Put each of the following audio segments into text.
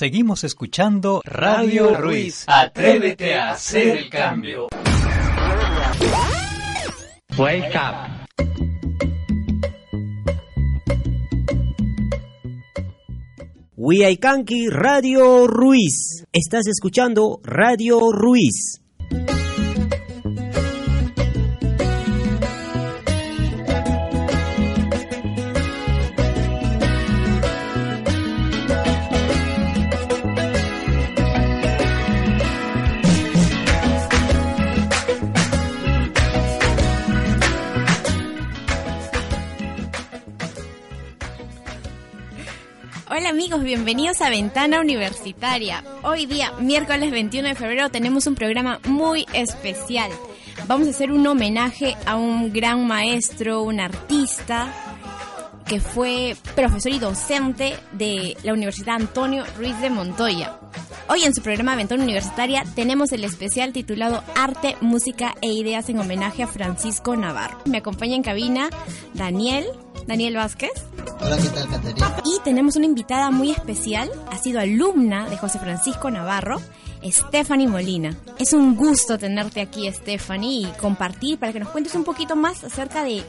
Seguimos escuchando Radio Ruiz. Atrévete a hacer el cambio. Wake up. Huaycanqui Radio Ruiz. Estás escuchando Radio Ruiz. Bienvenidos a Ventana Universitaria. Hoy día, miércoles 21 de febrero, tenemos un programa muy especial. Vamos a hacer un homenaje a un gran maestro, un artista, que fue profesor y docente de la Universidad Antonio Ruiz de Montoya. Hoy en su programa Ventana Universitaria tenemos el especial titulado Arte, Música e Ideas en homenaje a Francisco Navarro. Me acompaña en cabina Daniel, Daniel Vázquez. Hola, ¿qué tal, Caterina? Y tenemos una invitada muy especial, ha sido alumna de José Francisco Navarro, Stephanie Molina. Es un gusto tenerte aquí, Stephanie, y compartir para que nos cuentes un poquito más acerca de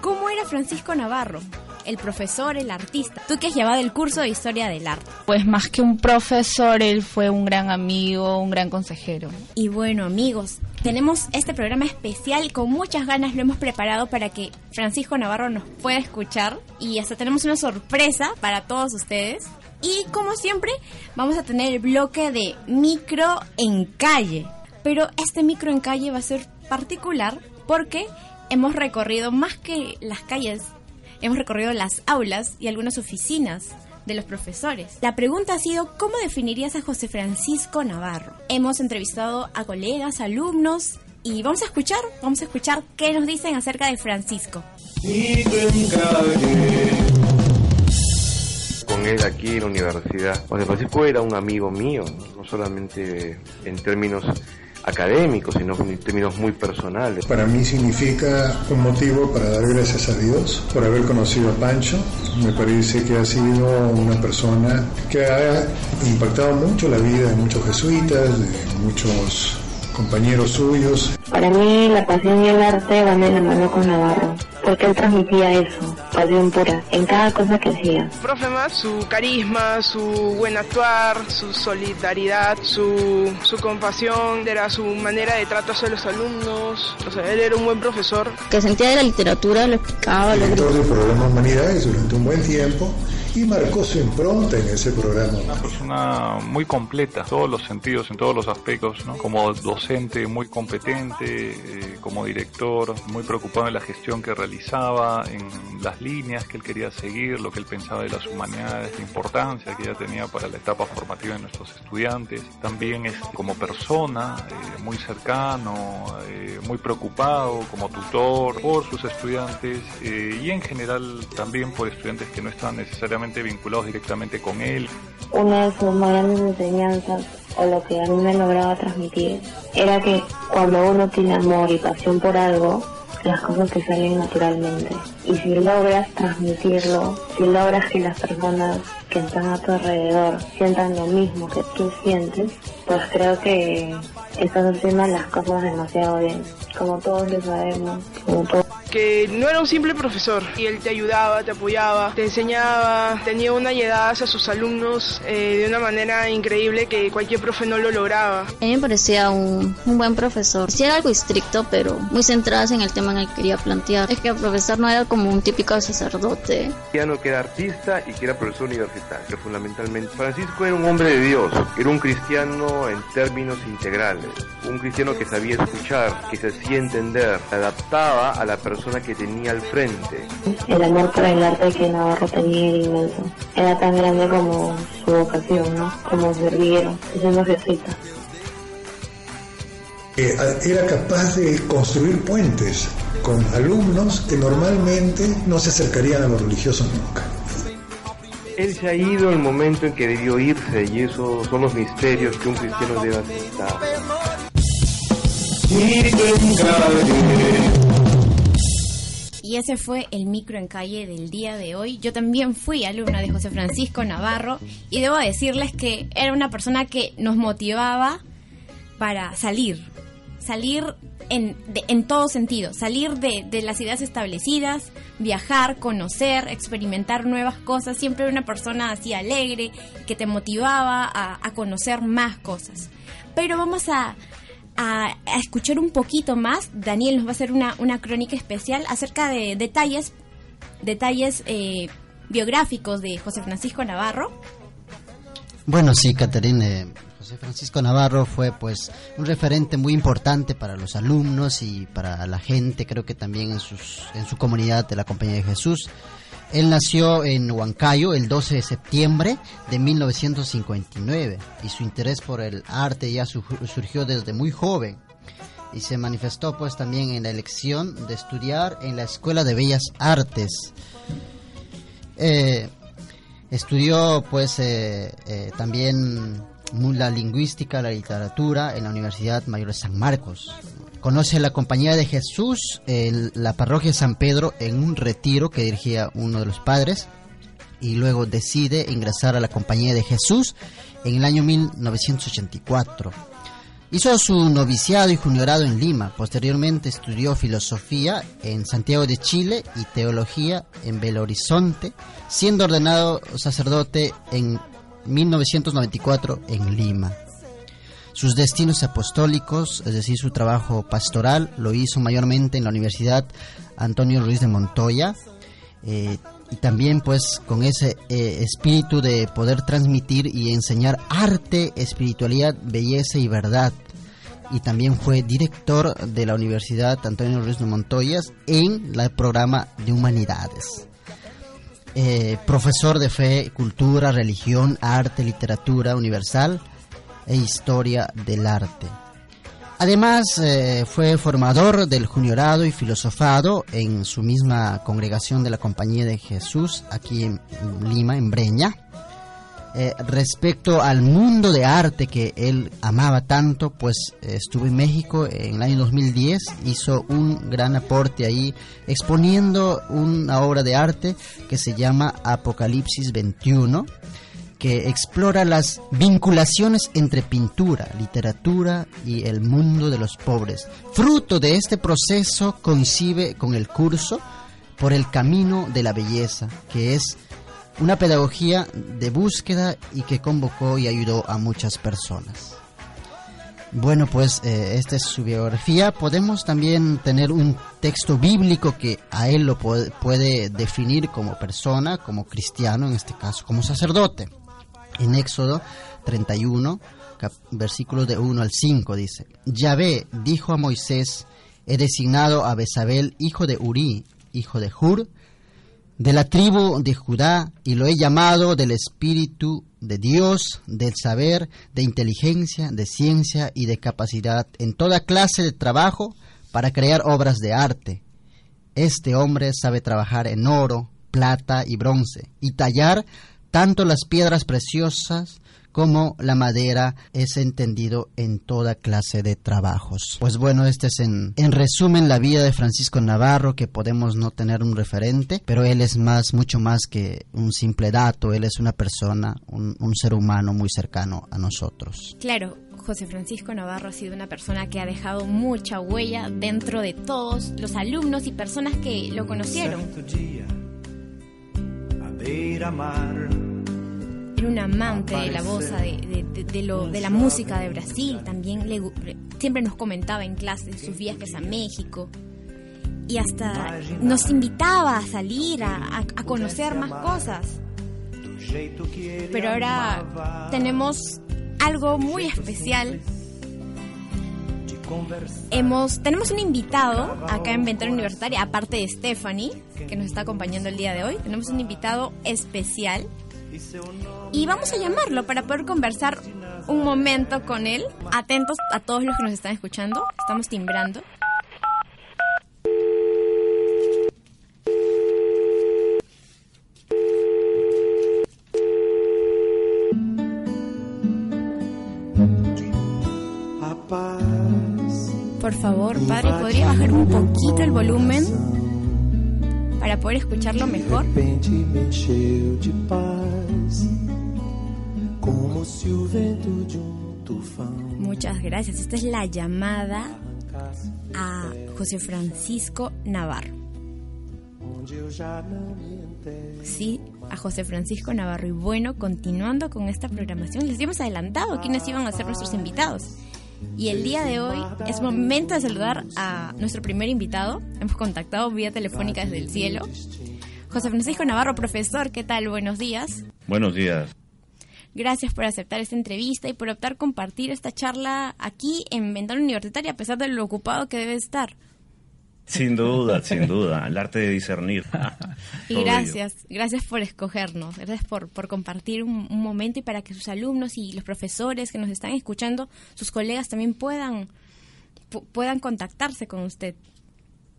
cómo era Francisco Navarro, el profesor, el artista. Tú que has llevado el curso de Historia del Arte. Pues más que un profesor, él fue un gran amigo, un gran consejero. Y bueno, amigos, tenemos este programa especial con muchas ganas, lo hemos preparado para que Francisco Navarro nos pueda escuchar y hasta tenemos una sorpresa para todos ustedes. Y como siempre, vamos a tener el bloque de micro en calle. Pero este micro en calle va a ser particular porque hemos recorrido más que las calles, hemos recorrido las aulas y algunas oficinas de los profesores. La pregunta ha sido, ¿cómo definirías a José Francisco Navarro? Hemos entrevistado a colegas, alumnos y vamos a escuchar, vamos a escuchar qué nos dicen acerca de Francisco. con él aquí en la universidad. José Francisco era un amigo mío, no solamente en términos académicos, sino en términos muy personales. Para mí significa un motivo para dar gracias a Dios por haber conocido a Pancho. Me parece que ha sido una persona que ha impactado mucho la vida de muchos jesuitas, de muchos compañeros suyos. Para mí la pasión y el arte van de la mano con Navarro, porque él transmitía eso, pasión pura, en cada cosa que hacía. Profe más, su carisma, su buen actuar, su solidaridad, su, su compasión, era su manera de trato hacia los alumnos, o sea, él era un buen profesor. Que sentía de la literatura, lo explicaba, lo Director del programa Humanidades durante un buen tiempo y marcó su impronta en ese programa. Una persona muy completa, en todos los sentidos, en todos los aspectos, ¿no? como docente muy competente, eh, como director muy preocupado en la gestión que realizaba, en las líneas que él quería seguir, lo que él pensaba de las humanidades, la importancia que ella tenía para la etapa formativa de nuestros estudiantes. También es como persona, eh, muy cercano, eh, muy preocupado como tutor por sus estudiantes y en general también por estudiantes que no están necesariamente vinculados directamente con él. Una de sus más grandes enseñanzas, o lo que a mí me lograba transmitir, era que cuando uno tiene amor y pasión por algo, las cosas te salen naturalmente. Y si logras transmitirlo, si logras que las personas que están a tu alrededor sientan lo mismo que tú sientes, pues creo que estás haciendo las cosas demasiado bien. Como todos lo sabemos, como todos que no era un simple profesor y él te ayudaba, te apoyaba, te enseñaba, tenía una llegada hacia sus alumnos eh, de una manera increíble que cualquier profe no lo lograba. A mí me parecía un, un buen profesor. Sí era algo estricto, pero muy centrado en el tema en el que quería plantear. Es que el profesor no era como un típico sacerdote. Cristiano que era artista y que era profesor universitario, fundamentalmente. Francisco era un hombre de Dios, era un cristiano en términos integrales, un cristiano que sabía escuchar, que se hacía entender, se adaptaba a la persona que tenía al frente. El amor por el arte que Navarro tenía era inmenso. Era tan grande como su vocación, ¿no? Como servir, siendo jesuita. Eh, era capaz de construir puentes con alumnos que normalmente no se acercarían a los religiosos nunca. Él se ha ido el momento en que debió irse y esos son los misterios que un cristiano debe aceptar. Y ese fue el micro en calle del día de hoy. Yo también fui alumna de José Francisco Navarro y debo decirles que era una persona que nos motivaba para salir, salir en, en todo sentido, salir de, de, las ideas establecidas, viajar, conocer, experimentar nuevas cosas. Siempre una persona así alegre que te motivaba a, a conocer más cosas. Pero vamos a, a, escuchar un poquito más. Daniel nos va a hacer una, una crónica especial acerca de detalles, detalles eh, biográficos de José Francisco Navarro. Bueno, sí, Caterine. José Francisco Navarro fue pues un referente muy importante para los alumnos y para la gente, creo que también en, sus, en su comunidad de la Compañía de Jesús. Él nació en Huancayo el 12 de septiembre de 1959 y su interés por el arte ya su, surgió desde muy joven y se manifestó pues también en la elección de estudiar en la Escuela de Bellas Artes. Eh, estudió pues eh, eh, también la lingüística, la literatura en la Universidad Mayor de San Marcos. Conoce la Compañía de Jesús, el, la parroquia de San Pedro, en un retiro que dirigía uno de los padres y luego decide ingresar a la Compañía de Jesús en el año 1984. Hizo su noviciado y juniorado en Lima. Posteriormente estudió filosofía en Santiago de Chile y teología en Belo Horizonte, siendo ordenado sacerdote en 1994 en Lima. Sus destinos apostólicos, es decir, su trabajo pastoral, lo hizo mayormente en la Universidad Antonio Ruiz de Montoya. Eh, y también pues con ese eh, espíritu de poder transmitir y enseñar arte, espiritualidad, belleza y verdad. Y también fue director de la Universidad Antonio Ruiz de Montoya en el programa de humanidades. Eh, profesor de fe, cultura, religión, arte, literatura universal e historia del arte. Además, eh, fue formador del juniorado y filosofado en su misma congregación de la Compañía de Jesús, aquí en Lima, en Breña. Eh, respecto al mundo de arte que él amaba tanto, pues estuvo en México en el año 2010, hizo un gran aporte ahí exponiendo una obra de arte que se llama Apocalipsis 21 que explora las vinculaciones entre pintura, literatura y el mundo de los pobres. Fruto de este proceso coincide con el curso por el camino de la belleza, que es una pedagogía de búsqueda y que convocó y ayudó a muchas personas. Bueno, pues eh, esta es su biografía. Podemos también tener un texto bíblico que a él lo puede, puede definir como persona, como cristiano, en este caso como sacerdote. En Éxodo 31, versículos de 1 al 5 dice, Yahvé dijo a Moisés, he designado a Besabel, hijo de Uri, hijo de Hur, de la tribu de Judá, y lo he llamado del Espíritu de Dios, del saber, de inteligencia, de ciencia y de capacidad en toda clase de trabajo para crear obras de arte. Este hombre sabe trabajar en oro, plata y bronce, y tallar tanto las piedras preciosas como la madera es entendido en toda clase de trabajos. Pues bueno, este es en, en, resumen la vida de Francisco Navarro, que podemos no tener un referente, pero él es más, mucho más que un simple dato, él es una persona, un, un ser humano muy cercano a nosotros. Claro, José Francisco Navarro ha sido una persona que ha dejado mucha huella dentro de todos los alumnos y personas que lo conocieron. Era un amante de la voz, de, de, de, de la música de Brasil. También le, siempre nos comentaba en clase sus viajes a México. Y hasta nos invitaba a salir, a, a conocer más cosas. Pero ahora tenemos algo muy especial Hemos, tenemos un invitado acá en Ventana Universitaria, aparte de Stephanie, que nos está acompañando el día de hoy. Tenemos un invitado especial y vamos a llamarlo para poder conversar un momento con él. Atentos a todos los que nos están escuchando. Estamos timbrando. Por favor, padre, ¿podría bajar un poquito el volumen? Para poder escucharlo mejor. Muchas gracias. Esta es la llamada a José Francisco Navarro. Sí, a José Francisco Navarro. Y bueno, continuando con esta programación, les habíamos adelantado quiénes iban a ser nuestros invitados. Y el día de hoy es momento de saludar a nuestro primer invitado. Hemos contactado vía telefónica desde el cielo. José Francisco Navarro, profesor, ¿qué tal? Buenos días. Buenos días. Gracias por aceptar esta entrevista y por optar compartir esta charla aquí en Ventana Universitaria, a pesar de lo ocupado que debe estar. Sin duda, sin duda, el arte de discernir. y gracias, gracias por escogernos, gracias por, por compartir un, momento y para que sus alumnos y los profesores que nos están escuchando, sus colegas también puedan, puedan contactarse con usted.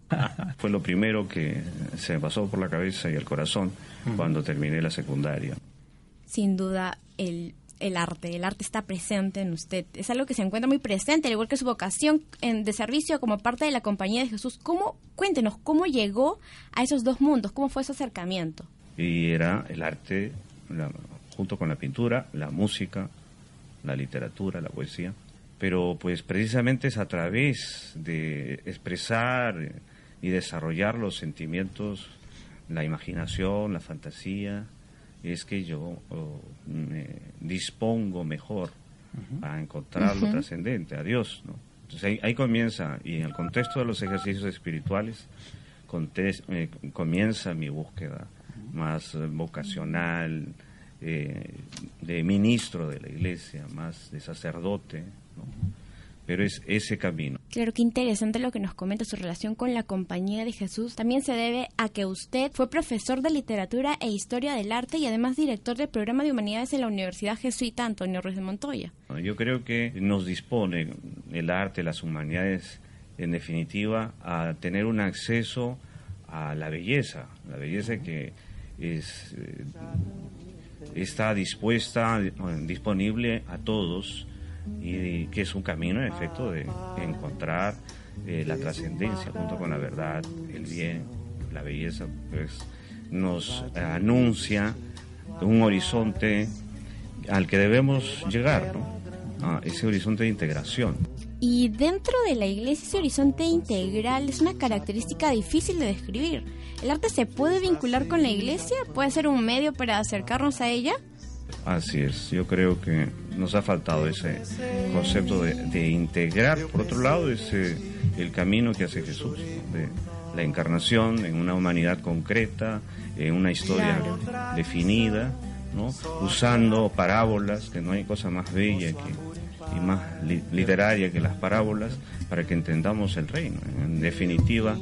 Fue lo primero que se me pasó por la cabeza y el corazón cuando terminé la secundaria. Sin duda, el el arte, el arte está presente en usted, es algo que se encuentra muy presente, al igual que su vocación en, de servicio como parte de la compañía de Jesús. ¿Cómo, cuéntenos, cómo llegó a esos dos mundos? ¿Cómo fue ese acercamiento? Y era el arte, junto con la pintura, la música, la literatura, la poesía, pero pues precisamente es a través de expresar y desarrollar los sentimientos, la imaginación, la fantasía, es que yo me dispongo mejor a encontrar lo trascendente, a Dios. ¿no? Entonces ahí, comienza, y en el contexto de los ejercicios espirituales, eh, comienza mi búsqueda más vocacional, eh, de ministro de la iglesia, más de sacerdote. ¿no? Pero es ese camino. Claro, qué interesante lo que nos comenta su relación con la Compañía de Jesús. También se debe a que usted fue profesor de literatura e historia del arte y además director del programa de humanidades en la Universidad Jesuita Antonio Ruiz de Montoya. Yo creo que nos dispone el arte, las humanidades, en definitiva, a tener un acceso a la belleza, la belleza que es, eh, está dispuesta, disponible a todos y que es un camino en efecto de encontrar eh, la trascendencia junto con la verdad, el bien, la belleza, pues nos anuncia un horizonte al que debemos llegar, ¿no? ese horizonte de integración. Y dentro de la iglesia ese horizonte integral es una característica difícil de describir. ¿El arte se puede vincular con la iglesia? ¿Puede ser un medio para acercarnos a ella? Así es, yo creo que nos ha faltado ese concepto de, integrar, por otro lado, ese, el camino que hace Jesús, de la encarnación en una humanidad concreta, en una historia definida, ¿no? usando parábolas, que no hay cosa más bella que, y más literaria que las parábolas, para que entendamos el reino. En definitiva,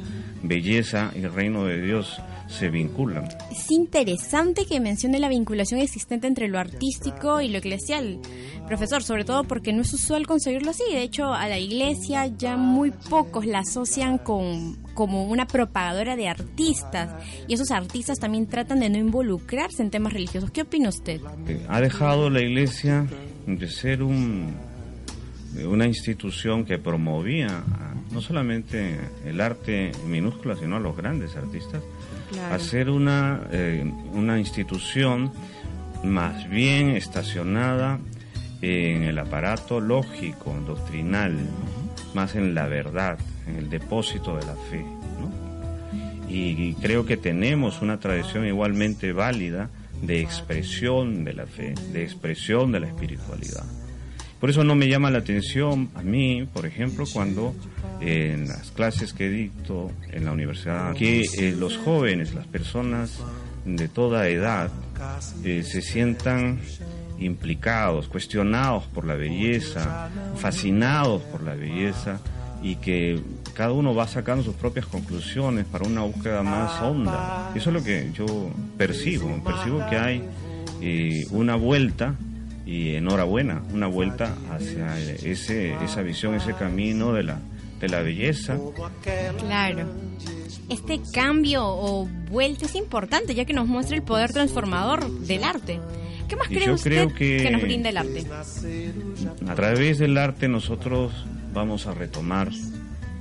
belleza y el reino de Dios se vinculan. Es interesante que mencione la vinculación existente entre lo artístico y lo eclesial, profesor, sobre todo porque no es usual conseguirlo así. De hecho, a la iglesia ya muy pocos la asocian con como una propagadora de artistas y esos artistas también tratan de no involucrarse en temas religiosos. ¿Qué opina usted? Ha dejado la iglesia de ser un, una institución que promovía no solamente el arte minúscula, sino a los grandes artistas hacer una, eh, una institución más bien estacionada en el aparato lógico, doctrinal, más en la verdad, en el depósito de la fe. Y, creo que tenemos una tradición igualmente válida de expresión de la fe, de expresión de la espiritualidad. Por eso no me llama la atención a mí, por ejemplo, cuando en las clases que dicto en la universidad, que eh, los jóvenes, las personas de toda edad, eh, se sientan implicados, cuestionados por la belleza, fascinados por la belleza y que cada uno va sacando sus propias conclusiones para una búsqueda más honda. Eso es lo que yo percibo, percibo que hay eh, una vuelta y enhorabuena, una vuelta hacia ese, esa visión, ese camino de la, de la belleza. Claro. Este cambio o vuelta es importante ya que nos muestra el poder transformador del arte. ¿Qué más cree usted que, nos brinda el arte? A través del arte nosotros vamos a retomar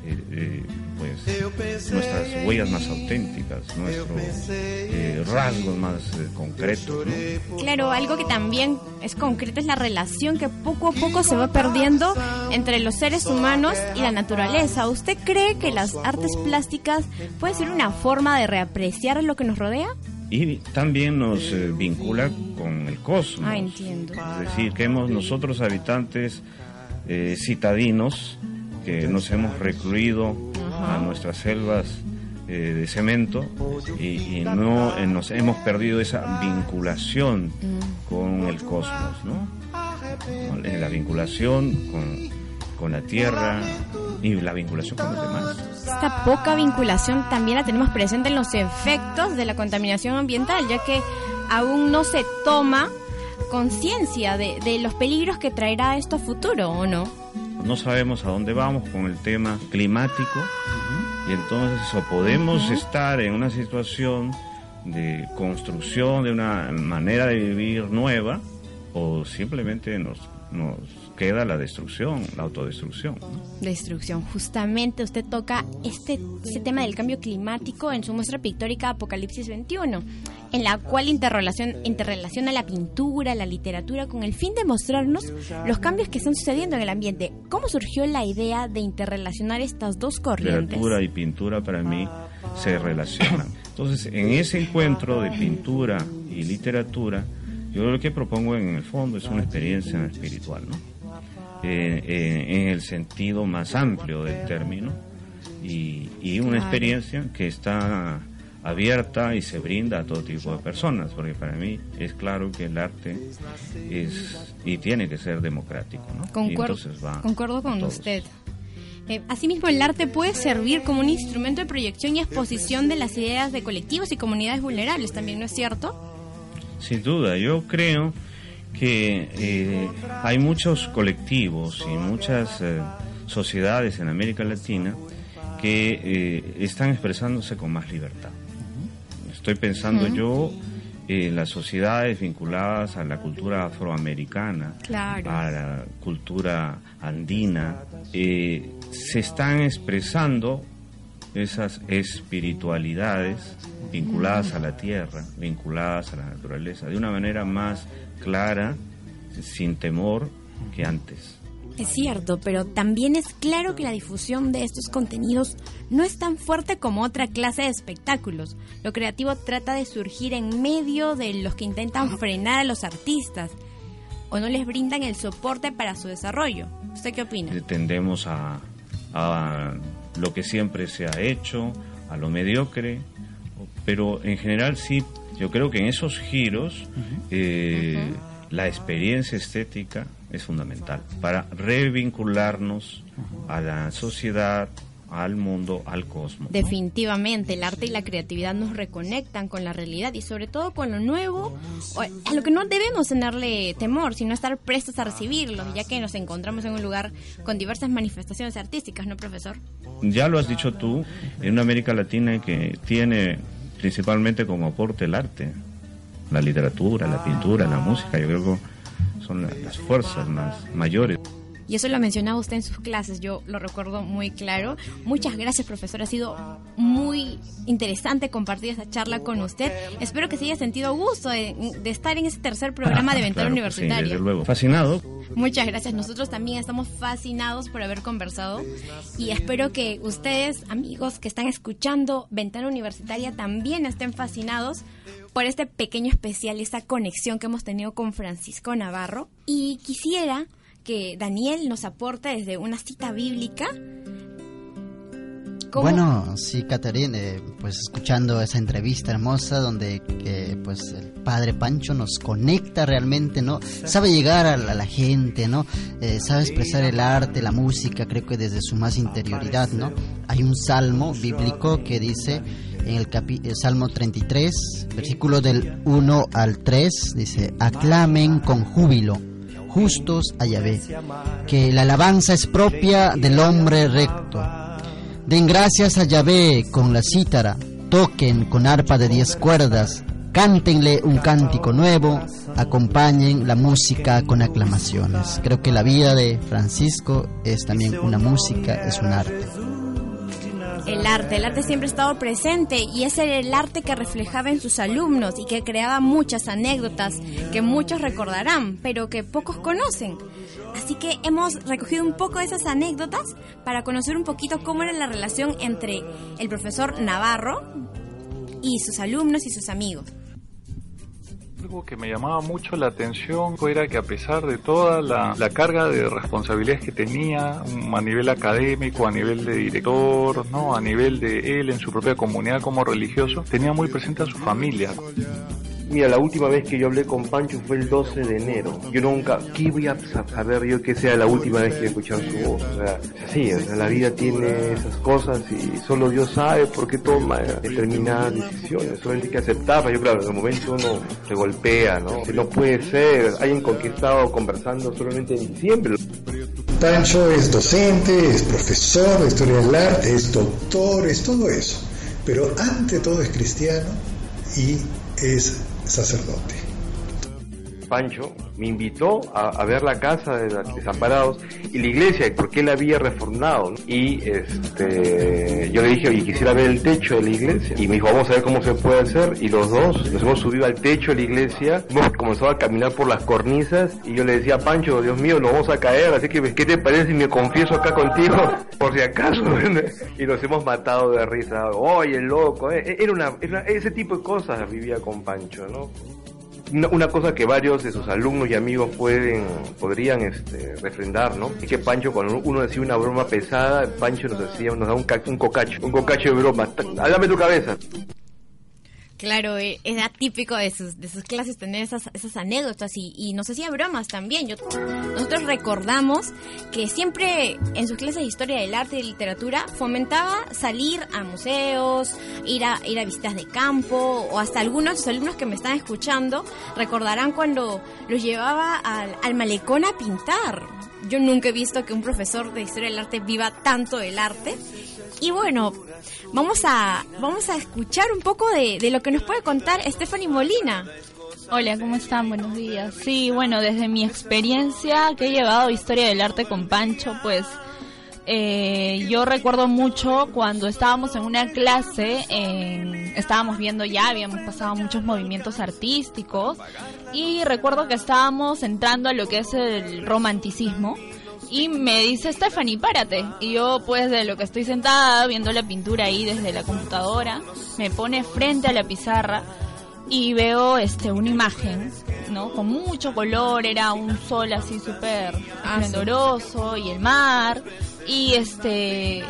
eh, eh, pues nuestras huellas más auténticas, nuestros eh, rasgos más eh, concretos. ¿no? Claro, algo que también es concreto es la relación que poco a poco se va perdiendo entre los seres humanos y la naturaleza. ¿Usted cree que las artes plásticas pueden ser una forma de reapreciar lo que nos rodea? Y también nos eh, vincula con el cosmos. Ah, entiendo. Es decir, que hemos nosotros habitantes eh, citadinos, que nos hemos recluido a nuestras selvas eh, de cemento y, y no eh, nos hemos perdido esa vinculación con el cosmos, ¿no? Con La vinculación con, con la tierra y la vinculación con los demás. Esta poca vinculación también la tenemos presente en los efectos de la contaminación ambiental, ya que aún no se toma conciencia de, de los peligros que traerá esto a futuro, ¿o no? No sabemos a dónde vamos con el tema climático. Y entonces o podemos estar en una situación de construcción de una manera de vivir nueva o simplemente nos, nos queda la destrucción, la autodestrucción. ¿no? Destrucción. Justamente usted toca este, este tema del cambio climático en su muestra pictórica Apocalipsis 21, en la cual interrelacion- interrelaciona la pintura, la literatura, con el fin de mostrarnos los cambios que están sucediendo en el ambiente. ¿Cómo surgió la idea de interrelacionar estas dos corrientes? Literatura y pintura para mí se relacionan. Entonces, en ese encuentro de pintura y literatura, yo lo que propongo en el fondo es una experiencia espiritual, ¿no? Eh, eh, en el sentido más amplio del término y, y una experiencia que está abierta y se brinda a todo tipo de personas, porque para mí es claro que el arte es y tiene que ser democrático, ¿no? Concuerdo, va concuerdo con usted. Eh, asimismo, el arte puede servir como un instrumento de proyección y exposición de las ideas de colectivos y comunidades vulnerables, también, ¿no es cierto? Sin duda, yo creo que eh, hay muchos colectivos y muchas eh, sociedades en América Latina que eh, están expresándose con más libertad. Estoy pensando Ujú. yo en las sociedades vinculadas a la cultura afroamericana, Claro. a la cultura andina, se están expresando esas espiritualidades vinculadas a la tierra, vinculadas a la naturaleza, de una manera más clara, sin temor que antes. Es cierto, pero también es claro que la difusión de estos contenidos no es tan fuerte como otra clase de espectáculos. Lo creativo trata de surgir en medio de los que intentan frenar a los artistas o no les brindan el soporte para su desarrollo. ¿Usted qué opina? Tendemos a, a lo que siempre se ha hecho, a lo mediocre, pero en general sí, yo creo que en esos giros eh, la experiencia estética es fundamental para revincularnos a la sociedad, al mundo, al cosmos. Definitivamente, el arte y la creatividad nos reconectan con la realidad y sobre todo con lo nuevo, a lo que no debemos tenerle temor, sino estar prestos a recibirlo, ya que nos encontramos en un lugar con diversas manifestaciones artísticas, ¿no, profesor? Ya lo has dicho tú, en una América Latina que tiene principalmente como aporte el arte, la literatura, la pintura, la música, yo creo que son la- las fuerzas más mayores. Y eso lo mencionaba usted en sus clases, yo lo recuerdo muy claro. Muchas gracias, profesor. Ha sido muy interesante compartir esta charla con usted. Espero que se haya sentido gusto de, de estar en este tercer programa de Ventana Claro que sí, Universitaria. desde luego. Fascinado. Muchas gracias. Nosotros también estamos fascinados por haber conversado y espero que ustedes, amigos que están escuchando Ventana Universitaria, también estén fascinados por este pequeño especial, esta conexión que hemos tenido con Francisco Navarro. Y quisiera que Daniel nos aporte desde una cita bíblica. ¿Cómo- Bueno, sí, Caterine, eh, pues escuchando esa entrevista hermosa donde eh, pues el padre Pancho nos conecta realmente, ¿no? Sabe llegar a la, a la gente, ¿no? Eh, sabe expresar el arte, la música, creo que desde su más interioridad, ¿no? Hay un salmo bíblico que dice en el, capi- el Salmo 33, versículo del 1 al 3, dice, aclamen con júbilo, justos a Yahvé, que la alabanza es propia del hombre recto. Den gracias a Yahvé con la cítara, toquen con arpa de diez cuerdas, cántenle un cántico nuevo, acompañen la música con aclamaciones. Creo que la vida de Francisco es también una música, es un arte. El arte. El arte siempre ha estado presente y era el arte que reflejaba en sus alumnos y que creaba muchas anécdotas que muchos recordarán, pero que pocos conocen. Así que hemos recogido un poco de esas anécdotas para conocer un poquito cómo era la relación entre el profesor Navarro y sus alumnos y sus amigos. Algo que me llamaba mucho la atención era que a pesar de toda la, carga de responsabilidades que tenía a nivel académico, a nivel de director, no, a nivel de él en su propia comunidad como religioso, tenía muy presente a su familia. Mira, la última vez que yo hablé con Pancho fue el 12 de enero. Yo nunca, ¿qué voy a saber yo que sea la última vez que escuchar su voz? O sea, sí, o sea, la vida tiene esas cosas y solo Dios sabe por qué toma determinadas decisiones. Solamente hay que aceptarlas. Yo, claro, en el momento uno se golpea, ¿no? No puede ser alguien con quien he estado conversando solamente en diciembre. Pancho es docente, es profesor de historia del arte, es doctor, es todo eso. Pero ante todo es cristiano y es sacerdote. Pancho me invitó a, ver la casa de los desamparados y la iglesia, porque él había reformado. Y este, yo le dije, oye, quisiera ver el techo de la iglesia. Y me dijo, vamos a ver cómo se puede hacer. Y los dos nos hemos subido al techo de la iglesia, hemos comenzado a caminar por las cornisas. Y yo le decía Pancho, Dios mío, nos vamos a caer. Así que, ¿qué te parece si me confieso acá contigo? Por si acaso. y nos hemos matado de risa. Oye, loco. Eh, una, era ese tipo de cosas vivía con Pancho, ¿no? Una, cosa que varios de sus alumnos y amigos pueden podrían este, refrendar, ¿no? Es que Pancho cuando uno decía una broma pesada, Pancho nos decía, nos da un, un cocacho, un cocacho de broma. Háblame tu cabeza. Claro, eh, era típico de sus, de sus clases tener esas, esas anécdotas y, nos hacía bromas también. Yo, nosotros recordamos que siempre en sus clases de historia del arte y de literatura fomentaba salir a museos, ir a, ir a visitas de campo o hasta algunos alumnos que me están escuchando recordarán cuando los llevaba al, al malecón a pintar. Yo nunca he visto que un profesor de historia del arte viva tanto el arte. Y bueno, vamos a, vamos a escuchar un poco de, de lo que nos puede contar Stephanie Molina. Hola, ¿cómo están? Buenos días. Sí, bueno, desde mi experiencia que he llevado historia del arte con Pancho, pues eh, yo recuerdo mucho cuando estábamos en una clase, estábamos viendo ya, habíamos pasado muchos movimientos artísticos y recuerdo que estábamos entrando a lo que es el romanticismo y me dice Stephanie, párate. Y yo pues de lo que estoy sentada viendo la pintura ahí desde la computadora, me pone frente a la pizarra y veo este una imagen, ¿no? Con mucho color, era un sol así súper ah, esplendoroso y el mar y este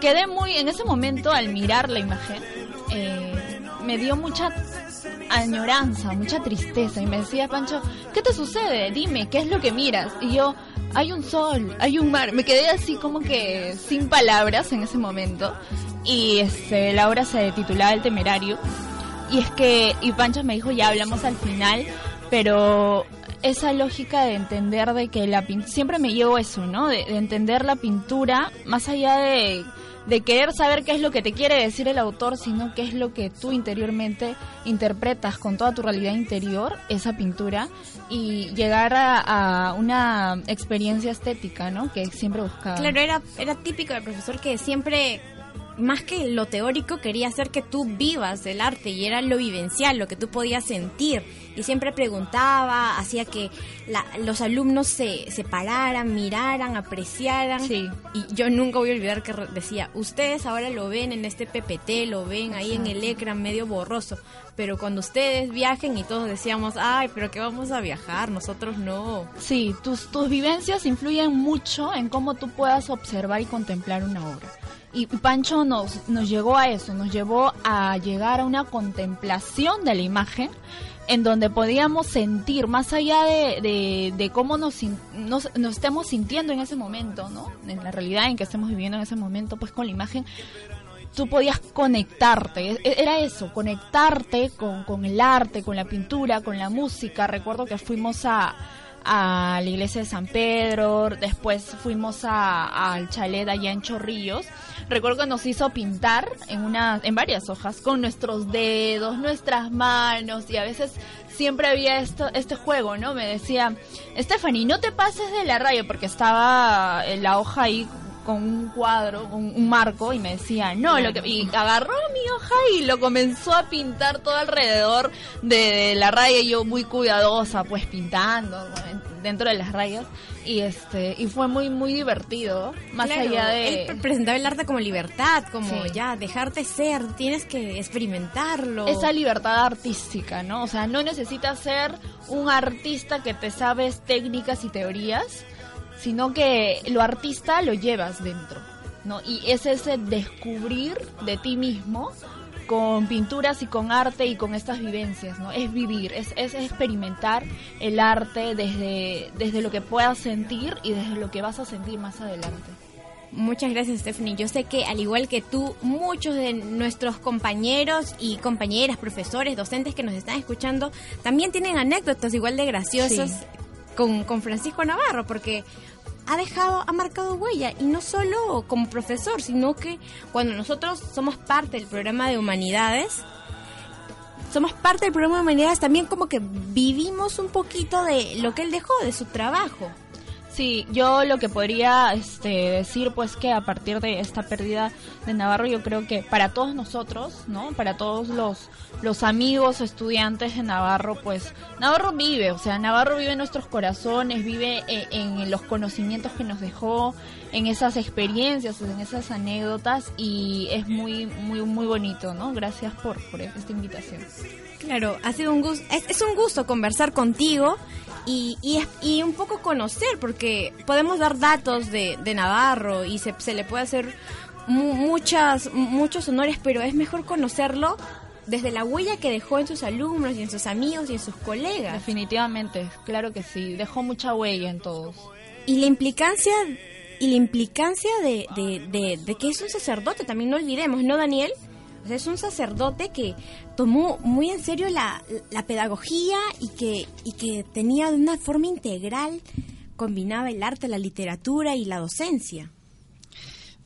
quedé muy en ese momento al mirar la imagen eh, me dio mucha añoranza, mucha tristeza y me decía Pancho, ¿qué te sucede? Dime, ¿qué es lo que miras? Y yo, hay un sol, hay un mar. Me quedé así como que sin palabras en ese momento. Y este, la obra se titulaba El Temerario. Y es que, y Pancho me dijo, ya hablamos al final, pero esa lógica de entender de que la pintura, siempre me llevo eso, ¿no? De, de entender la pintura más allá de de querer saber qué es lo que te quiere decir el autor, sino qué es lo que tú interiormente interpretas con toda tu realidad interior, esa pintura, y llegar a, una experiencia estética, ¿no? Que siempre buscaba. Claro, era, era típico del profesor que siempre más que lo teórico, quería hacer que tú vivas el arte y era lo vivencial, lo que tú podías sentir. Y siempre preguntaba, hacía que los alumnos se, se pararan, miraran, apreciaran. Y yo nunca voy a olvidar que decía, ustedes ahora lo ven en este PPT, lo ven ahí en el ecran medio borroso, pero cuando ustedes viajen y todos decíamos, ay, pero que vamos a viajar, nosotros no. Sí, tus, tus vivencias influyen mucho en cómo tú puedas observar y contemplar una obra. Y Pancho nos, nos llegó a eso, nos llevó a llegar a una contemplación de la imagen en donde podíamos sentir, más allá de, de, cómo nos, nos, nos, estemos sintiendo en ese momento, ¿no? En la realidad en que estemos viviendo en ese momento, pues con la imagen, tú podías conectarte, e, era eso, conectarte con, con el arte, con la pintura, con la música. Recuerdo que fuimos a, a la iglesia de San Pedro, después fuimos a, al chalet allá en Chorrillos. Recuerdo que nos hizo pintar en una, en varias hojas, con nuestros dedos, nuestras manos, y a veces siempre había esto, este juego, ¿no? Me decía, Stephanie, no te pases de la raya, porque estaba la hoja ahí con un cuadro, un, un marco y me decía, no, lo que y agarró mi hoja y lo comenzó a pintar todo alrededor de, de la raya y yo muy cuidadosa, pues pintando dentro de las rayas y este y fue muy muy divertido más Claro, allá de él presentaba el arte como libertad, como Sí. ya dejarte ser, tienes que experimentarlo. esa libertad artística, ¿no? O sea, no necesitas ser un artista que te sabes técnicas y teorías, sino que lo artista lo llevas dentro, ¿no? Y es ese descubrir de ti mismo con pinturas y con arte y con estas vivencias, ¿no? Es vivir, es, es experimentar el arte desde, desde lo que puedas sentir y desde lo que vas a sentir más adelante. Muchas gracias, Stephanie. Yo sé que, al igual que tú, muchos de nuestros compañeros y compañeras, profesores, docentes que nos están escuchando, también tienen anécdotas igual de graciosas Sí. Con, con Francisco Navarro, porque ha dejado, ha marcado huella, y no solo como profesor, sino que cuando nosotros somos parte del programa de humanidades, somos parte del programa de humanidades, también como que vivimos un poquito de lo que él dejó, de su trabajo. Sí, yo lo que podría este, decir, pues que a partir de esta pérdida de Navarro, yo creo que para todos nosotros, ¿no? Para todos los, los amigos, estudiantes de Navarro, pues Navarro vive, o sea, Navarro vive en nuestros corazones, vive e- en, los conocimientos que nos dejó, en esas experiencias, en esas anécdotas y es muy, muy, muy bonito, ¿no? Gracias por, por esta invitación. Claro, ha sido un gusto, es, es un gusto conversar contigo y, y, y un poco conocer, porque podemos dar datos de, de Navarro y se, se le puede hacer mu- muchas, muchos honores, pero es mejor conocerlo desde la huella que dejó en sus alumnos y en sus amigos y en sus colegas. Definitivamente, claro que sí, dejó mucha huella en todos. Y la implicancia y la implicancia de, de, de, de que es un sacerdote, también no olvidemos, ¿no, Daniel? O sea, es un sacerdote que tomó muy en serio la, la pedagogía y que, y que tenía de una forma integral, combinaba el arte, la literatura y la docencia.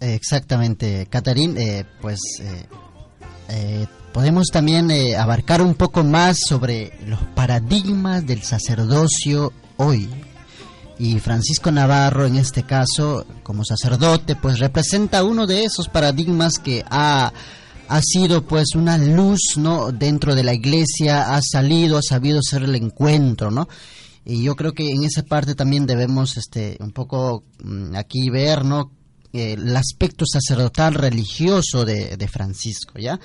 Exactamente, Catarín, eh, pues eh, eh, podemos también eh, abarcar un poco más sobre los paradigmas del sacerdocio hoy. Y Francisco Navarro, en este caso, como sacerdote, pues representa uno de esos paradigmas que ha, ha sido pues una luz, ¿no? Dentro de la iglesia, ha salido, ha sabido ser el encuentro, ¿no? Y yo creo que en esa parte también debemos, este, un poco mm, aquí ver, ¿no? eh, el aspecto sacerdotal religioso de, de Francisco, ¿ya?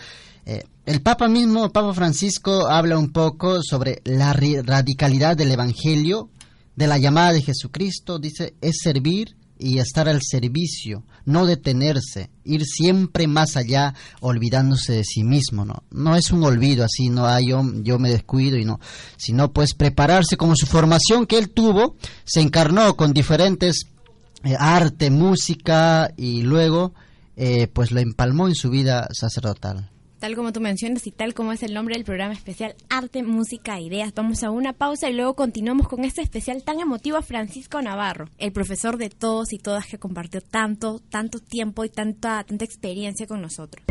Eh, el Papa mismo, Papa Francisco, habla un poco sobre la radicalidad del Evangelio, de la llamada de Jesucristo, dice, es servir y estar al servicio, no detenerse, ir siempre más allá, olvidándose de sí mismo, ¿no? No es un olvido así, no hay yo, yo me descuido y no, sino pues prepararse como su formación que él tuvo, se encarnó con diferentes eh, arte, música y luego eh, pues lo empalmó en su vida sacerdotal. Tal como tú mencionas y tal como es el nombre del programa especial Arte, Música e Ideas. Vamos a una pausa y luego continuamos con este especial tan emotivo a Francisco Navarro, el profesor de todos y todas que compartió tanto, tanto tiempo y tanta, tanta experiencia con nosotros.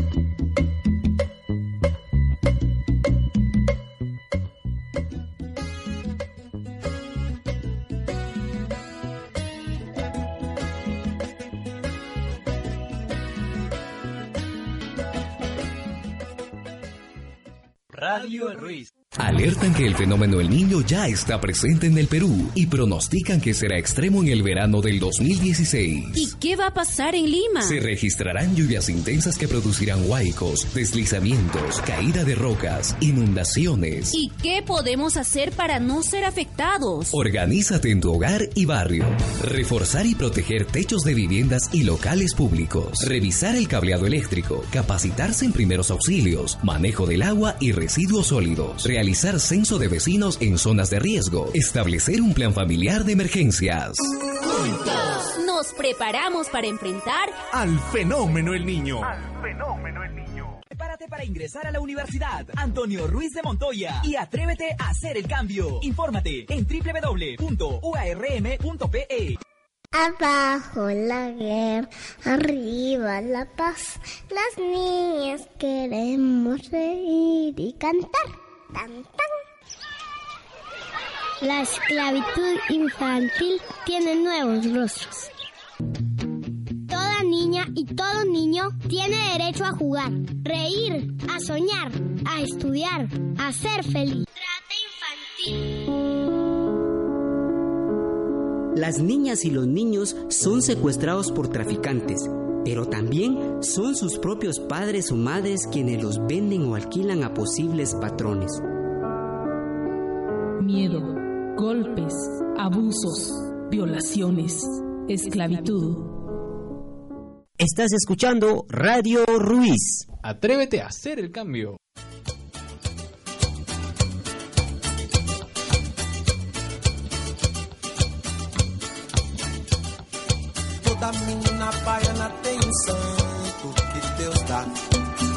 Radio Ruiz. Alertan que el fenómeno El Niño ya está presente en el Perú y pronostican que será extremo en el verano del 2016. ¿Y qué va a pasar en Lima? Se registrarán lluvias intensas que producirán huaicos, deslizamientos, caída de rocas, inundaciones. ¿Y qué podemos hacer para no ser afectados? Organízate en tu hogar y barrio. Reforzar y proteger techos de viviendas y locales públicos. Revisar el cableado eléctrico. Capacitarse en primeros auxilios, manejo del agua y residuos sólidos. Realizar censo de vecinos en zonas de riesgo. Establecer un plan familiar de emergencias. Juntos nos preparamos para enfrentar Al fenómeno el niño. Prepárate para ingresar a la universidad Antonio Ruiz de Montoya y atrévete a hacer el cambio. Infórmate en www.uarm.pe. Abajo la guerra, arriba la paz. Las niñas queremos reír y cantar. La esclavitud infantil tiene nuevos rostros. Toda niña y todo niño tiene derecho a jugar, reír, a soñar, a estudiar, a ser feliz. Trata infantil. Las niñas y los niños son secuestrados por traficantes, pero también son sus propios padres o madres quienes los venden o alquilan a posibles patrones. Miedo, golpes, abusos, violaciones, esclavitud. Estás escuchando Radio Ruiz. Atrévete a hacer el cambio. Toda menina baiana tem um santo que Deus dá.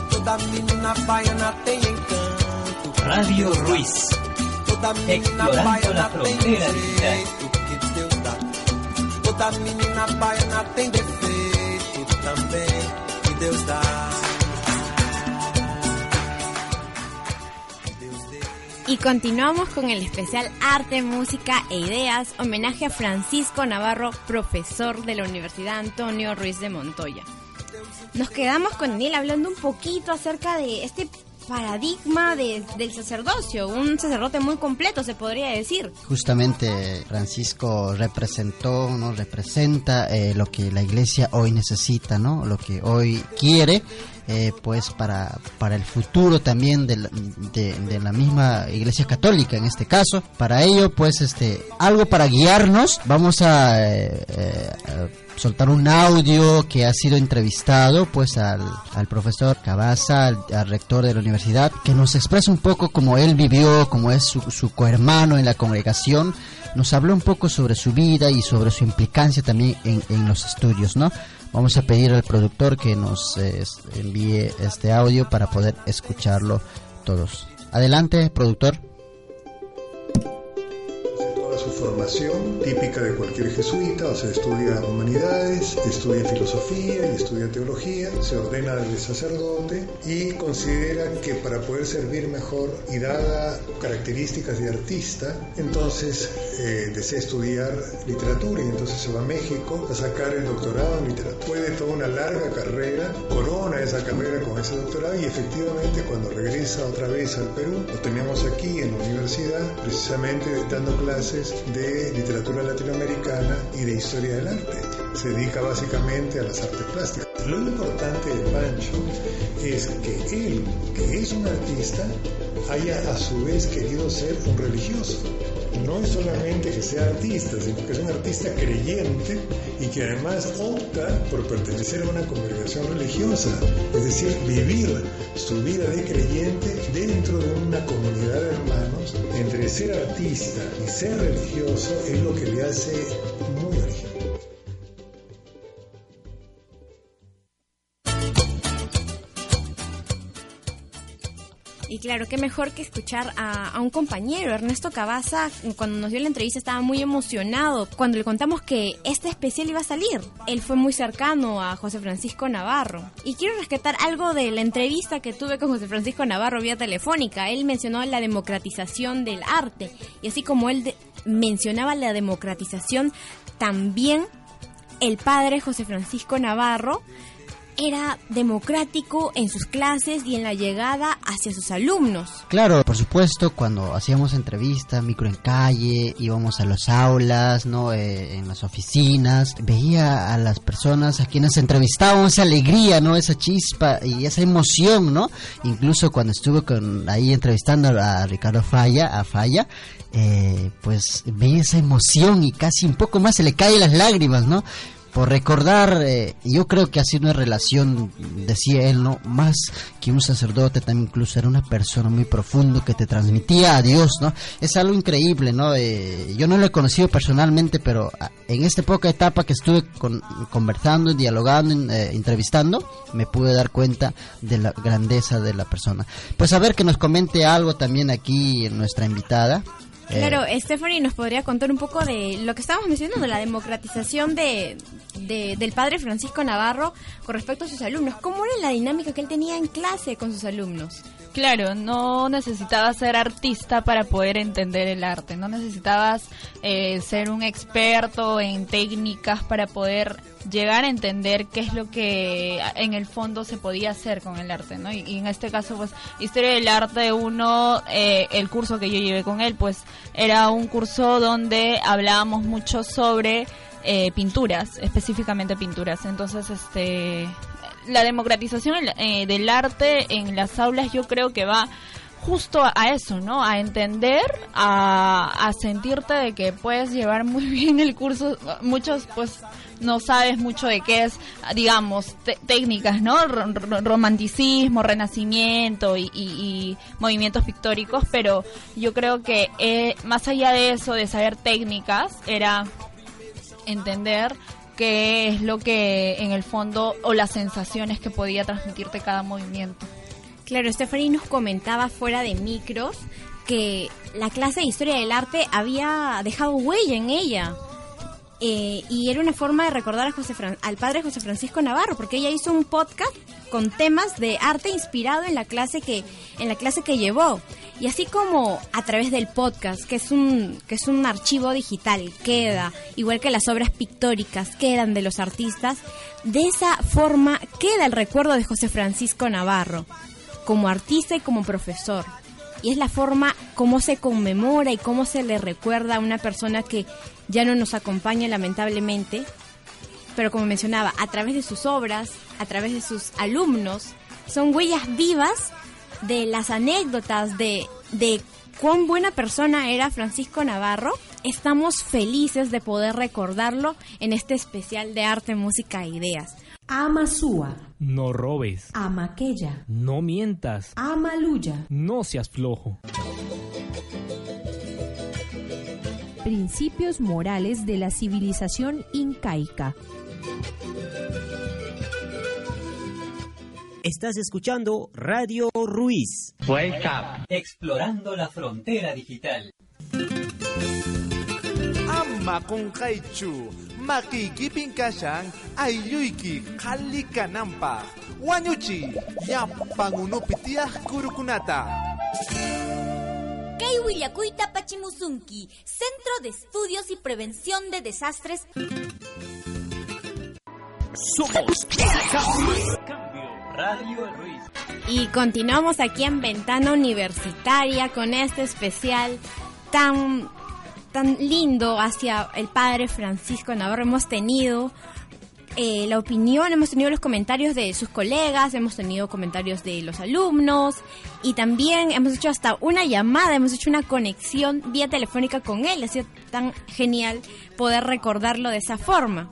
Toda menina baiana tem encanto. Radio Ruiz. Toda menina Explorando baiana tem jeito que Deus dá. Toda menina baiana tem defeito também que Deus dá. Y continuamos con el especial Arte, Música e Ideas, homenaje a Francisco Navarro, profesor de la Universidad Antonio Ruiz de Montoya. Nos quedamos con él hablando un poquito acerca de este paradigma de- del sacerdocio, un sacerdote muy completo se podría decir. Justamente Francisco representó, no representa eh, lo que la iglesia hoy necesita, ¿no? Lo que hoy quiere, eh, pues para, para el futuro también de la, de, la misma iglesia católica en este caso. Para ello, pues este, algo para guiarnos, vamos a eh, eh, soltar un audio que ha sido entrevistado pues al, al profesor Cabaza, al, al rector de la universidad, que nos expresa un poco cómo él vivió, cómo es su, su cohermano en la congregación, nos habló un poco sobre su vida y sobre su implicancia también en, en los estudios, ¿no? Vamos a pedir al productor que nos envíe este audio para poder escucharlo todos. Adelante, productor. Su formación típica de cualquier jesuita, o sea, estudia humanidades, estudia filosofía y estudia teología, se ordena de sacerdote y considera que para poder servir mejor y dada características de artista, entonces eh, desea estudiar literatura y entonces se va a México a sacar el doctorado en literatura. Puede toda una larga carrera, corona esa carrera con ese doctorado y efectivamente cuando regresa otra vez al Perú, lo tenemos aquí en la universidad, precisamente dando clases de literatura latinoamericana y de historia del arte. Se dedica básicamente a las artes plásticas. Lo importante de Pancho es que él, que es un artista, haya a su vez querido ser un religioso. No es solamente que sea artista, sino que es un artista creyente y que además opta por pertenecer a una congregación religiosa, es decir, vivir su vida de creyente dentro de una comunidad de hermanos. Entre ser artista y ser religioso es lo que le hace muy original. Y claro, qué mejor que escuchar a, un compañero, Ernesto Cabaza, cuando nos dio la entrevista estaba muy emocionado. Cuando le contamos que este especial iba a salir, él fue muy cercano a José Francisco Navarro. Y quiero rescatar algo de la entrevista que tuve con José Francisco Navarro vía telefónica. Él mencionó la democratización del arte. Y así como él mencionaba la democratización, también el padre José Francisco Navarro era democrático en sus clases y en la llegada hacia sus alumnos. Claro, por supuesto, cuando hacíamos entrevistas, micro en calle, íbamos a las aulas, ¿no? Eh, en las oficinas, veía a las personas a quienes entrevistábamos esa alegría, ¿no? Esa chispa y esa emoción, ¿no? Incluso cuando estuve con, ahí entrevistando a Ricardo Falla, a Falla, eh, pues veía esa emoción y casi un poco más se le caen las lágrimas, ¿no? Por recordar, eh, yo creo que ha sido una relación, decía él, ¿no? Más que un sacerdote, también incluso era una persona muy profundo que te transmitía a Dios, ¿no? Es algo increíble, ¿no? Eh, yo no lo he conocido personalmente, pero ah, en esta poca etapa que estuve con- conversando, dialogando, eh, entrevistando, me pude dar cuenta de la grandeza de la persona. Pues a ver que nos comente algo también aquí nuestra invitada. Eh, Claro, Stephanie nos podría contar un poco de lo que estábamos mencionando, la democratización de, de- del padre Francisco Navarro con respecto a sus alumnos. ¿Cómo era la dinámica que él tenía en clase con sus alumnos? Claro, no necesitabas ser artista para poder entender el arte, no necesitabas eh, ser un experto en técnicas para poder llegar a entender qué es lo que en el fondo se podía hacer con el arte, ¿no? Y, en este caso, pues, Historia del Arte uno, eh, el curso que yo llevé con él, pues, era un curso donde hablábamos mucho sobre eh, pinturas, específicamente pinturas. Entonces, este, la democratización eh, del arte en las aulas yo creo que va justo a eso, ¿no? A entender, a, sentirte de que puedes llevar muy bien el curso. Muchos, pues, no sabes mucho de qué es, digamos, técnicas, ¿no? romanticismo, renacimiento y, movimientos pictóricos, pero yo creo que eh, más allá de eso, de saber técnicas, era entender qué es lo que en el fondo o las sensaciones que podía transmitirte cada movimiento. Claro, Stephanie nos comentaba fuera de micros que la clase de historia del arte había dejado huella en ella. Eh, y era una forma de recordar a José al padre José Francisco Navarro, porque ella hizo un podcast con temas de arte inspirado en la clase que en la clase que llevó. Y así como a través del podcast, que es un que es un archivo digital, queda igual que las obras pictóricas quedan de los artistas, de esa forma queda el recuerdo de José Francisco Navarro como artista y como profesor. Y es la forma como se conmemora y cómo se le recuerda a una persona que ya no nos acompaña lamentablemente, pero como mencionaba, a través de sus obras, a través de sus alumnos, son huellas vivas de las anécdotas de, de cuán buena persona era Francisco Navarro. Estamos felices de poder recordarlo en este especial de arte, música e ideas. Amasúa. No robes. Amaquella. No mientas. Amaluya. No seas flojo. Principios morales de la civilización incaica. Estás escuchando Radio Ruiz. Wake up. Explorando la frontera digital. Amma con Kaichu. Makikipin kashan ayuyki nampa. Wanyuchi. Yapangunupitiah kurukunata. Kaiwillakuita Pachimusunki, Centro de Estudios y Prevención de Desastres. Somos Cambio Radio Ruiz. Y continuamos aquí en Ventana Universitaria con este especial tan tan lindo hacia el padre Francisco Navarro. Hemos tenido eh, la opinión, hemos tenido los comentarios de sus colegas, hemos tenido comentarios de los alumnos y también hemos hecho hasta una llamada, hemos hecho una conexión vía telefónica con él. Ha sido tan genial poder recordarlo de esa forma.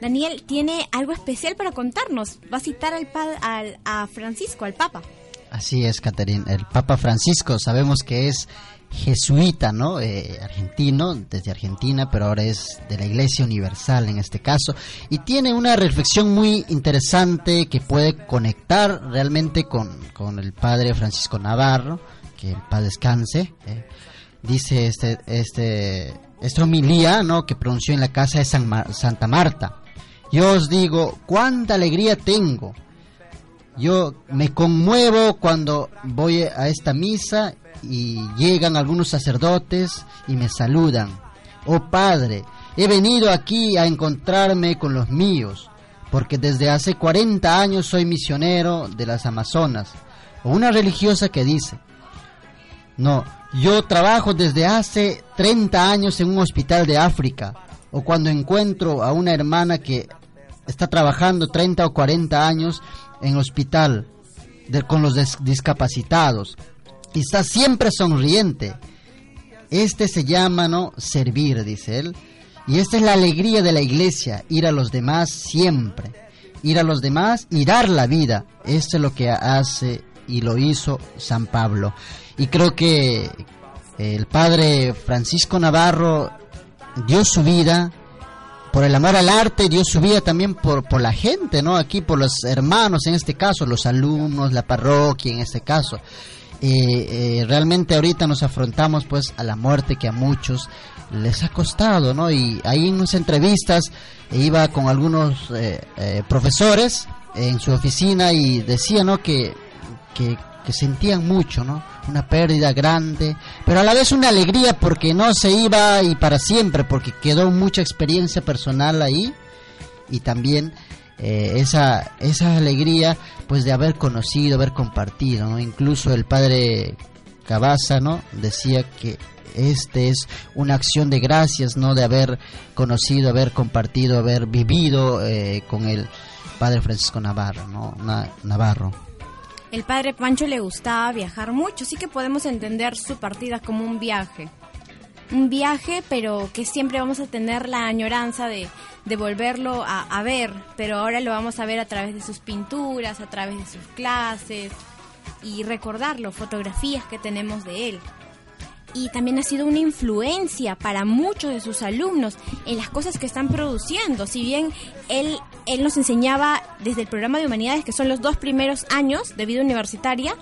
Daniel tiene algo especial para contarnos. Va a citar al, al a Francisco, al Papa. Así es, Caterina. El Papa Francisco sabemos que es jesuita, ¿no? Eh, argentino, desde Argentina, pero ahora es de la Iglesia Universal en este caso, y tiene una reflexión muy interesante que puede conectar realmente con, el padre Francisco Navarro, que el padre descanse. ¿eh? Dice este, este, esta homilía, ¿no? Que pronunció en la casa de San Santa Marta. Yo os digo, cuánta alegría tengo. Yo me conmuevo cuando voy a esta misa y llegan algunos sacerdotes y me saludan. Oh Padre, he venido aquí a encontrarme con los míos, porque desde hace 40 años soy misionero de las Amazonas. O una religiosa que dice, no, yo trabajo desde hace 30 años en un hospital de África. O cuando encuentro a una hermana que está trabajando 30 o 40 años en hospital con los discapacitados y está siempre sonriente. Este se llama, ¿no? Servir, dice él. Y esta es la alegría de la iglesia, ir a los demás siempre. Ir a los demás y dar la vida. Esto es lo que hace y lo hizo San Pablo. Y creo que el padre Francisco Navarro dio su vida por el amor al arte, dio su vida también por, por la gente, ¿no? Aquí por los hermanos, en este caso, los alumnos, la parroquia, en este caso. Eh, realmente ahorita nos afrontamos pues a la muerte que a muchos les ha costado, ¿no? Y ahí en unas entrevistas iba con algunos eh, eh, profesores en su oficina y decía, ¿no? Que que, sentían mucho, ¿no? Una pérdida grande, pero a la vez una alegría porque no se iba y para siempre, porque quedó mucha experiencia personal ahí y también eh, esa, esa alegría pues de haber conocido, haber compartido, ¿no? Incluso el padre Cabaza, ¿no? Decía que este es una acción de gracias, ¿no? De haber conocido, haber compartido, haber vivido eh, con el padre Francisco Navarro, ¿no? Na- Navarro. El padre Pancho le gustaba viajar mucho, sí que podemos entender su partida como un viaje. Un viaje, pero que siempre vamos a tener la añoranza de, de volverlo a, a ver, pero ahora lo vamos a ver a través de sus pinturas, a través de sus clases y recordarlo, fotografías que tenemos de él. Y también ha sido una influencia para muchos de sus alumnos en las cosas que están produciendo. Si bien él, él nos enseñaba desde el programa de humanidades, que son los dos primeros años de vida universitaria,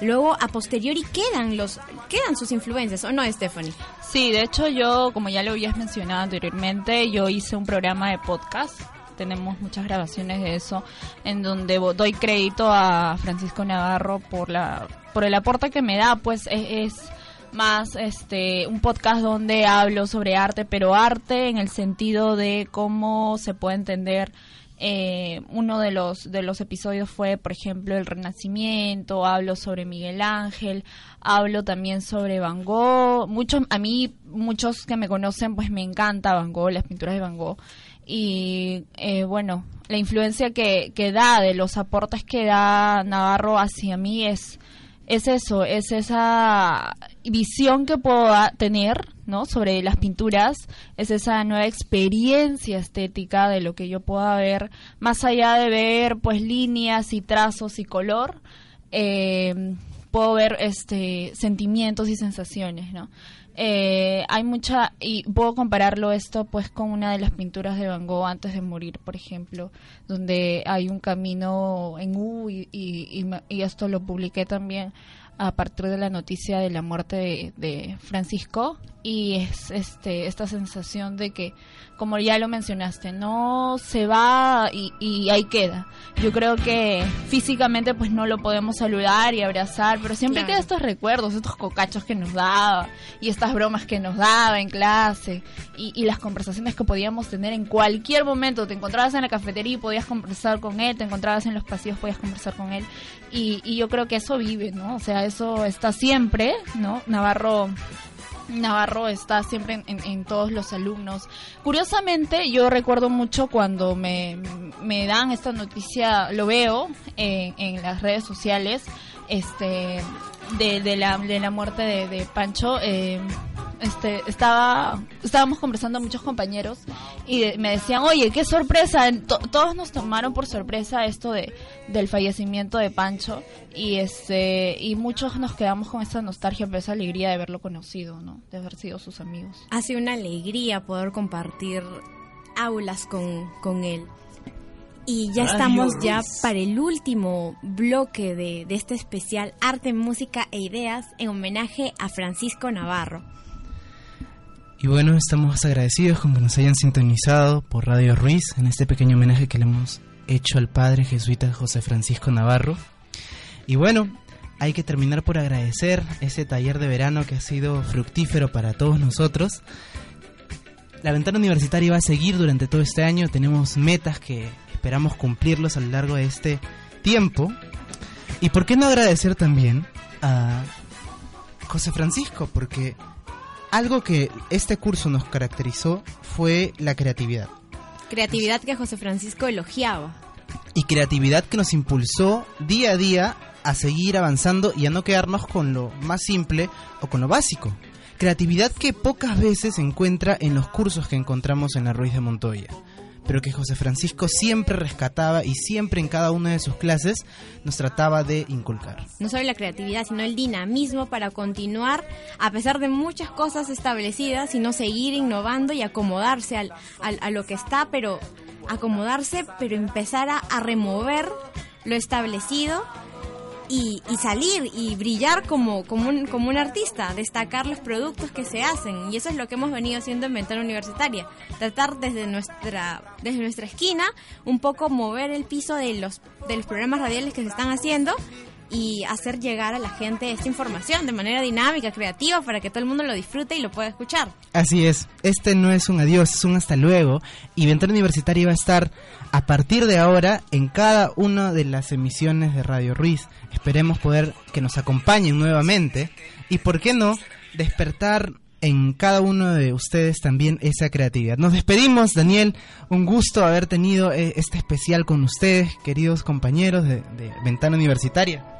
luego a posteriori quedan, los, quedan sus influencias, ¿o no, Stephanie? Sí, de hecho yo, como ya lo habías mencionado anteriormente, yo hice un programa de podcast. Tenemos muchas grabaciones de eso, en donde doy crédito a Francisco Navarro por la por el aporte que me da, pues es, es más este un podcast donde hablo sobre arte, pero arte en el sentido de cómo se puede entender eh, uno de los de los episodios fue, por ejemplo, el Renacimiento. Hablo sobre Miguel Ángel. Hablo también sobre Van Gogh. Muchos a mí muchos que me conocen, pues me encanta Van Gogh, las pinturas de Van Gogh. Y eh, bueno, la influencia que, que da de los aportes que da Navarro hacia mí es es eso, es esa visión que puedo tener, ¿no? Sobre las pinturas, es esa nueva experiencia estética de lo que yo pueda ver, más allá de ver, pues, líneas y trazos y color, eh, puedo ver, este, sentimientos y sensaciones, ¿no? Eh, hay mucha y puedo compararlo esto pues con una de las pinturas de Van Gogh antes de morir por ejemplo donde hay un camino en U y, y, esto lo publiqué también a partir de la noticia de la muerte de, de Francisco y es este esta sensación de que como ya lo mencionaste no se va y, y ahí queda. Yo creo que físicamente pues no lo podemos saludar y abrazar pero siempre Claro. queda estos recuerdos estos cocachos que nos daba y estas bromas que nos daba en clase y, y las conversaciones que podíamos tener en cualquier momento. Te encontrabas en la cafetería y podías conversar con él te encontrabas en los pasillos podías conversar con él y, y yo creo que eso vive no o sea eso está siempre no Navarro Navarro está siempre en, en- todos los alumnos. Curiosamente, yo recuerdo mucho cuando me, me dan esta noticia, lo veo en, en las redes sociales, este, de, de la, de la muerte de, de Pancho. eh, este, estaba, estábamos conversando muchos compañeros y de- me decían, oye, qué sorpresa, To- todos nos tomaron por sorpresa esto de, del fallecimiento de Pancho y este, y muchos nos quedamos con esa nostalgia, pero esa alegría de haberlo conocido, ¿no? De haber sido sus amigos. Ha sido una alegría poder compartir aulas con, con él. Y ya Radio estamos ya para el último bloque de, de este especial Arte, Música e Ideas en homenaje a Francisco Navarro. Y bueno, estamos agradecidos con que nos hayan sintonizado por Radio Ruiz en este pequeño homenaje que le hemos hecho al padre jesuita José Francisco Navarro. Y bueno, hay que terminar por agradecer ese taller de verano que ha sido fructífero para todos nosotros. La ventana universitaria va a seguir durante todo este año, tenemos metas que esperamos cumplirlos a lo largo de este tiempo. Y por qué no agradecer también a José Francisco, porque algo que este curso nos caracterizó fue la creatividad. Creatividad que José Francisco elogiaba. Y creatividad que nos impulsó día a día a seguir avanzando y a no quedarnos con lo más simple o con lo básico. Creatividad que pocas veces se encuentra en los cursos que encontramos en la Ruiz de Montoya, pero que José Francisco siempre rescataba y siempre en cada una de sus clases nos trataba de inculcar. No solo la creatividad, sino el dinamismo para continuar a pesar de muchas cosas establecidas, sino seguir innovando y acomodarse al, al- a lo que está, pero acomodarse, pero empezar a, a remover lo establecido y, y salir y brillar como, como, un, como un artista, destacar los productos que se hacen. Y eso es lo que hemos venido haciendo en Ventana Universitaria. Tratar desde nuestra, desde nuestra esquina un poco mover el piso de los, de los programas radiales que se están haciendo y hacer llegar a la gente esta información de manera dinámica, creativa, para que todo el mundo lo disfrute y lo pueda escuchar. Así es, este no es un adiós, es un hasta luego. Y Ventana Universitaria va a estar a partir de ahora en cada una de las emisiones de Radio Ruiz. Esperemos poder que nos acompañen nuevamente y, ¿por qué no?, despertar en cada uno de ustedes también esa creatividad. Nos despedimos, Daniel. Un gusto haber tenido eh, este especial con ustedes, queridos compañeros de, de Ventana Universitaria.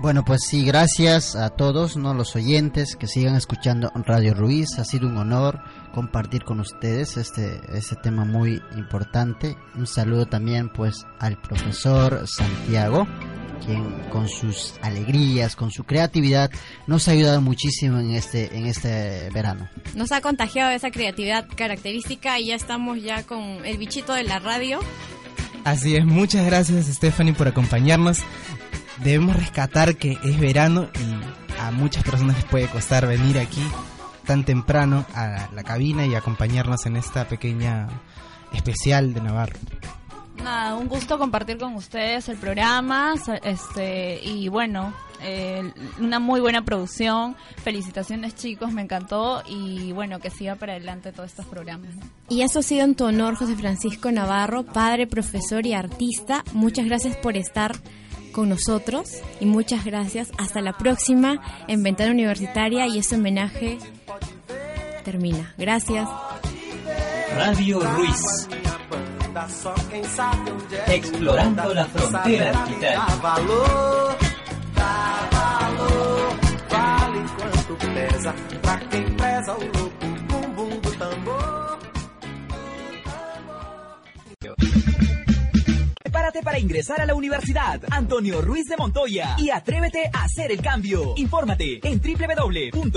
Bueno, pues sí, gracias a todos, no los oyentes que sigan escuchando Radio Ruiz. Ha sido un honor compartir con ustedes este este tema muy importante. Un saludo también pues al profesor Santiago, quien con sus alegrías, con su creatividad nos ha ayudado muchísimo en este en este verano. Nos ha contagiado esa creatividad característica y ya estamos ya con el bichito de la radio. Así es, muchas gracias Stephanie por acompañarnos. Debemos rescatar que es verano y a muchas personas les puede costar venir aquí tan temprano a la cabina y acompañarnos en esta pequeña especial de Navarro. Nada, un gusto compartir con ustedes el programa, este y bueno, eh, una muy buena producción. Felicitaciones chicos, me encantó y bueno, que siga para adelante todos estos programas. ¿no? Y eso ha sido en tu honor, José Francisco Navarro, padre, profesor y artista. Muchas gracias por estar con nosotros y muchas gracias. Hasta la próxima en Ventana Universitaria y este homenaje termina. Gracias. Radio Ruiz. Explorando la frontera digital. Valor, Para ingresar a la Universidad Antonio Ruiz de Montoya y atrévete a hacer el cambio. Infórmate en www.uarm.pe.